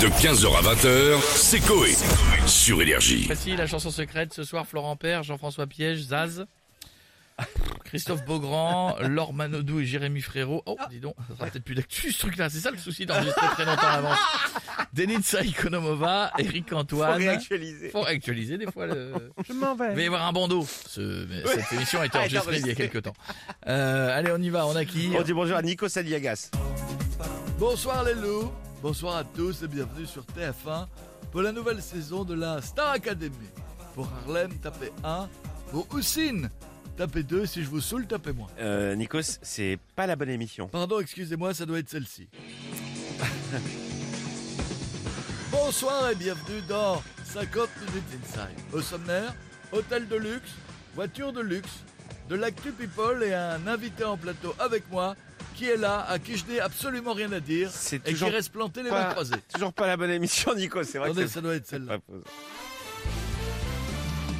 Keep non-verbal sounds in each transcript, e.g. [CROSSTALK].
De 15h à 20h, c'est Coé. Sur Énergie. Voici la chanson secrète. Ce soir, Florent Père, Jean-François Piège, Zaz, Christophe Beaugrand, Laure Manodou et Jérémy Frérot. Oh, dis donc, ça sera peut-être plus d'actu ce truc-là. C'est ça le souci d'enregistrer très longtemps à l'avance. Denitsa Ikonomova, Eric Antoine. Faut réactualiser. Faut réactualiser des fois. Le... Je m'en Il va y vais. avoir un bandeau. Ce- Cette émission a été A été enregistrée il y a quelques temps. Euh, allez, on y va. On a qui On dit bonjour à Nico Saliagas. Bonsoir les loups, bonsoir à tous et bienvenue sur TF1 pour la nouvelle saison de la Star Academy. Pour Harlem, tapez 1. Pour Houssine, tapez 2. Si je vous saoule, tapez moins. Euh, Nikos, c'est pas la bonne émission. Pardon, excusez-moi, ça doit être celle-ci. [LAUGHS] Bonsoir et bienvenue dans 50 minutes inside. Au sommaire, hôtel de luxe, voiture de luxe, de l'actu people et un invité en plateau avec moi qui est là, à qui je n'ai absolument rien à dire et qui reste planté les pas- mains croisées. Toujours pas la bonne émission, Nico. C'est vrai Attendez, que ça doit être celle-là.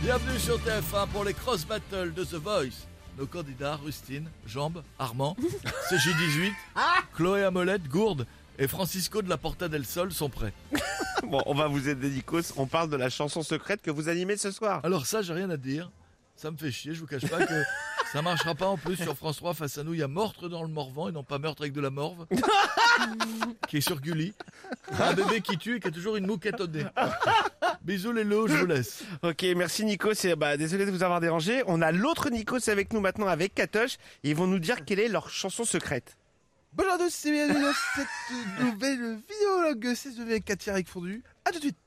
Bienvenue sur TF1 pour les cross battles de The Voice. Nos candidats Rustine, Jambe, Armand, [LAUGHS] CJ18, Chloé Amolette, Gourde et Francisco de la Porta del Sol sont prêts. [LAUGHS] Bon, on va vous aider, Nikos. On parle de la chanson secrète que vous animez ce soir. Alors ça, j'ai rien à dire. Ça me fait chier, je vous cache pas que ça marchera pas en plus sur France 3 face à nous. Il y a meurtre dans le Morvan et non pas meurtre avec de la morve. [LAUGHS] qui est sur Gulli. Un bébé qui tue et qui a toujours une mouquette au nez. Bisous les lots, je vous laisse. Ok, merci Nikos. Et bah, désolé de vous avoir dérangé. On a l'autre Nikos avec nous maintenant avec Katoche. Et ils vont nous dire quelle est leur chanson secrète. Bonjour à tous et bienvenue dans cette nouvelle vidéo c'est avec Katia avec Fondu. A tout de suite.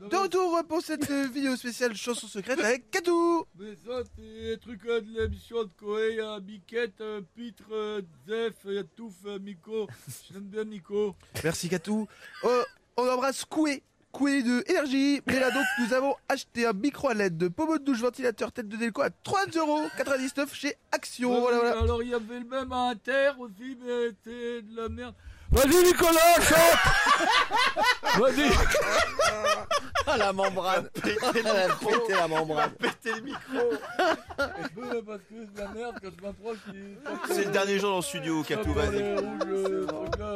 De retour pour cette vidéo spéciale chanson secrète avec Katou. Mais ça, c'est des trucs euh, de l'émission de Koé, il y a Biquette, euh, Pitre, euh, Zef, il y a Touf, euh, Miko. J'aime bien Miko. Merci Katou. Euh, on embrasse Koué. Koué de énergie. Et là donc nous avons acheté un micro à LED de pommeau de douche ventilateur tête de déco à 3,99€ chez Action. Ouais, voilà oui, voilà. Alors il y avait le même à Inter aussi, mais c'est de la merde. Vas-y Nicolas, chante [LAUGHS] Vas-y [LAUGHS] la membrane. [LAUGHS] Péter la membrane. Péter le micro. Ouais, Parce que c'est de la merde quand je m'approche. il- C'est le dernier jour dans le studio, Katou. dans Vas-y. les rouges, euh, trucs là.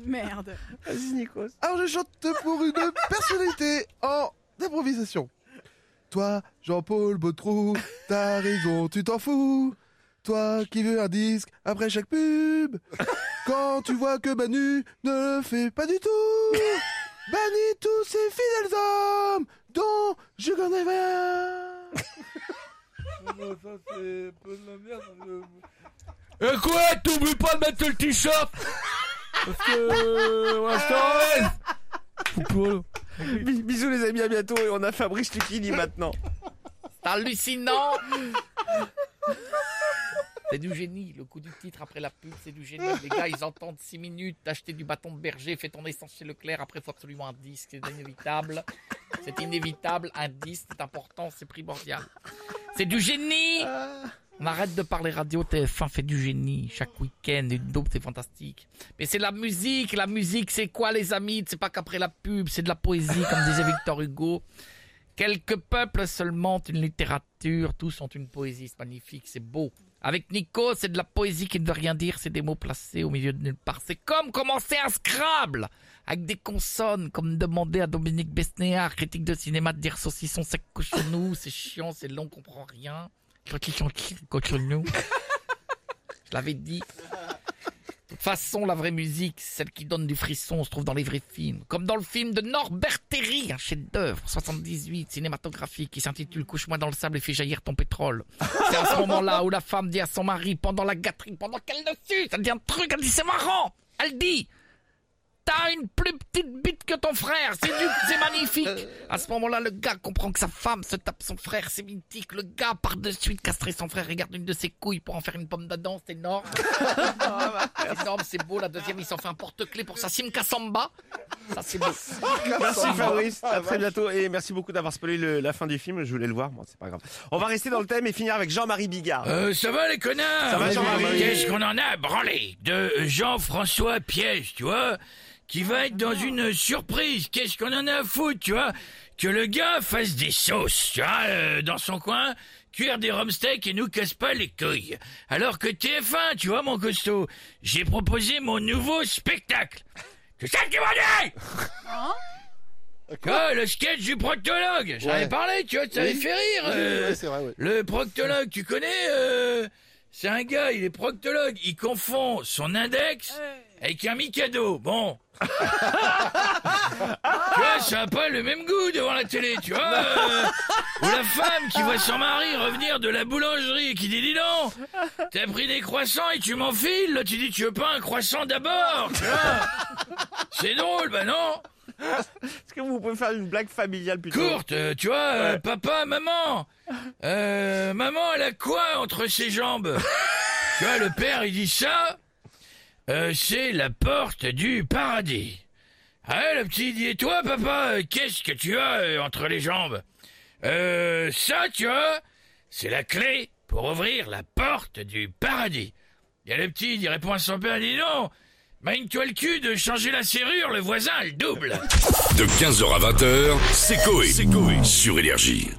Merde. Vas-y, Nikos. Alors je chante pour une personnalité en improvisation. Toi, Jean-Paul Bautreau, t'as raison, tu t'en fous. Toi qui veux un disque après chaque pub. Quand tu vois que Manu ne le fait pas du tout. Bannis tous ces fidèles hommes dont je connais rien. [LAUGHS] Non, ça c'est peu de la merde. Et quoi? T'oublies pas de mettre le t-shirt? Parce que... Ouais, je Bis- Bisous les amis, à bientôt. Et on a Fabrice Lucchini maintenant. C'est hallucinant C'est du génie, le coup du titre après la pub, c'est du génie. Les gars, ils entendent 6 minutes, d'acheter du bâton de berger, fais ton essence chez Leclerc, après faut absolument un disque, c'est inévitable. C'est inévitable, un disque, c'est important, c'est primordial. C'est du génie On arrête de parler radio, TF1 fait du génie, chaque week-end, une dope, c'est fantastique. Mais c'est la musique, la musique c'est quoi les amis? C'est pas qu'après la pub, c'est de la poésie, comme disait Victor Hugo. Quelques peuples seulement une littérature, tous ont une poésie, c'est magnifique, c'est beau. Avec Nico, c'est de la poésie qui ne veut rien dire, c'est des mots placés au milieu de nulle part. C'est comme commencer un Scrabble avec des consonnes, comme demander à Dominique Besnéard, critique de cinéma, de dire saucisson sec cochonou, [LAUGHS] c'est chiant, c'est long, on comprend rien. [LAUGHS] Je l'avais dit. De façon, la vraie musique, celle qui donne du frisson, se trouve dans les vrais films. Comme dans le film de Norbert Terry, un chef-d'œuvre, 78, cinématographique, qui s'intitule Couche-moi dans le sable et fais jaillir ton pétrole. C'est à ce moment-là où la femme dit à son mari, pendant la gâterie, pendant qu'elle dessus, ça dit un truc, elle dit c'est marrant. Elle dit, t'as une plus petite bite que ton frère, c'est du, c'est magnifique. À ce moment-là, le gars comprend que sa femme se tape son frère, c'est mythique. Le gars part de suite castrer son frère, regarde une de ses couilles pour en faire une pomme d'Adam, c'est énorme. [LAUGHS] C'est énorme, c'est beau. La deuxième, il s'en fait un porte-clés pour sa Simca Samba. Ça, c'est beau. Merci Fabrice, à très bientôt et merci beaucoup d'avoir spoilé le- la fin du film. Je voulais le voir, bon c'est pas grave. On va rester dans le thème et finir avec Jean-Marie Bigard. Euh, ça va les connards? Ça va, Jean-Marie Qu'est-ce qu'on en a branlé De Jean-François Piège, tu vois? Qui va être dans une surprise. Qu'est-ce qu'on en a à foutre, tu vois? Que le gars fasse des sauces, tu vois, euh, dans son coin, cuire des rumsteaks et nous casse pas les couilles. Alors que TF1, tu vois mon costaud, j'ai proposé mon nouveau spectacle. C'est ça qui m'a dit? Ah, le sketch du proctologue J'en ai Ouais. parlé, tu vois, ça avait Oui. fait rire Oui, euh, ouais, c'est vrai, ouais. Le proctologue, tu connais euh, C'est un gars, il est proctologue, il confond son index avec un Mikado. Bon. [LAUGHS] tu vois, ça a pas le même goût devant la télé, tu vois. euh, ou la femme qui voit son mari revenir de la boulangerie et qui dit, dis donc, t'as pris des croissants et tu m'enfiles. Là, tu dis, tu veux pas un croissant d'abord, tu vois. C'est drôle, bah non. Est-ce que vous pouvez faire une blague familiale plutôt Courte, euh, tu vois, euh, papa, maman. Euh, maman, elle a quoi entre ses jambes? Tu vois, le père, il dit ça. Euh, c'est la porte du paradis. Ah, le petit dit, et toi, papa, qu'est-ce que tu as euh, entre les jambes Euh, ça, tu vois, c'est la clé pour ouvrir la porte du paradis. Il y a le petit, il répond à son père, il dit non, mine-toi le cul de changer la serrure, le voisin, le double. De 15h à 20h, c'est Coé. Sur Énergie.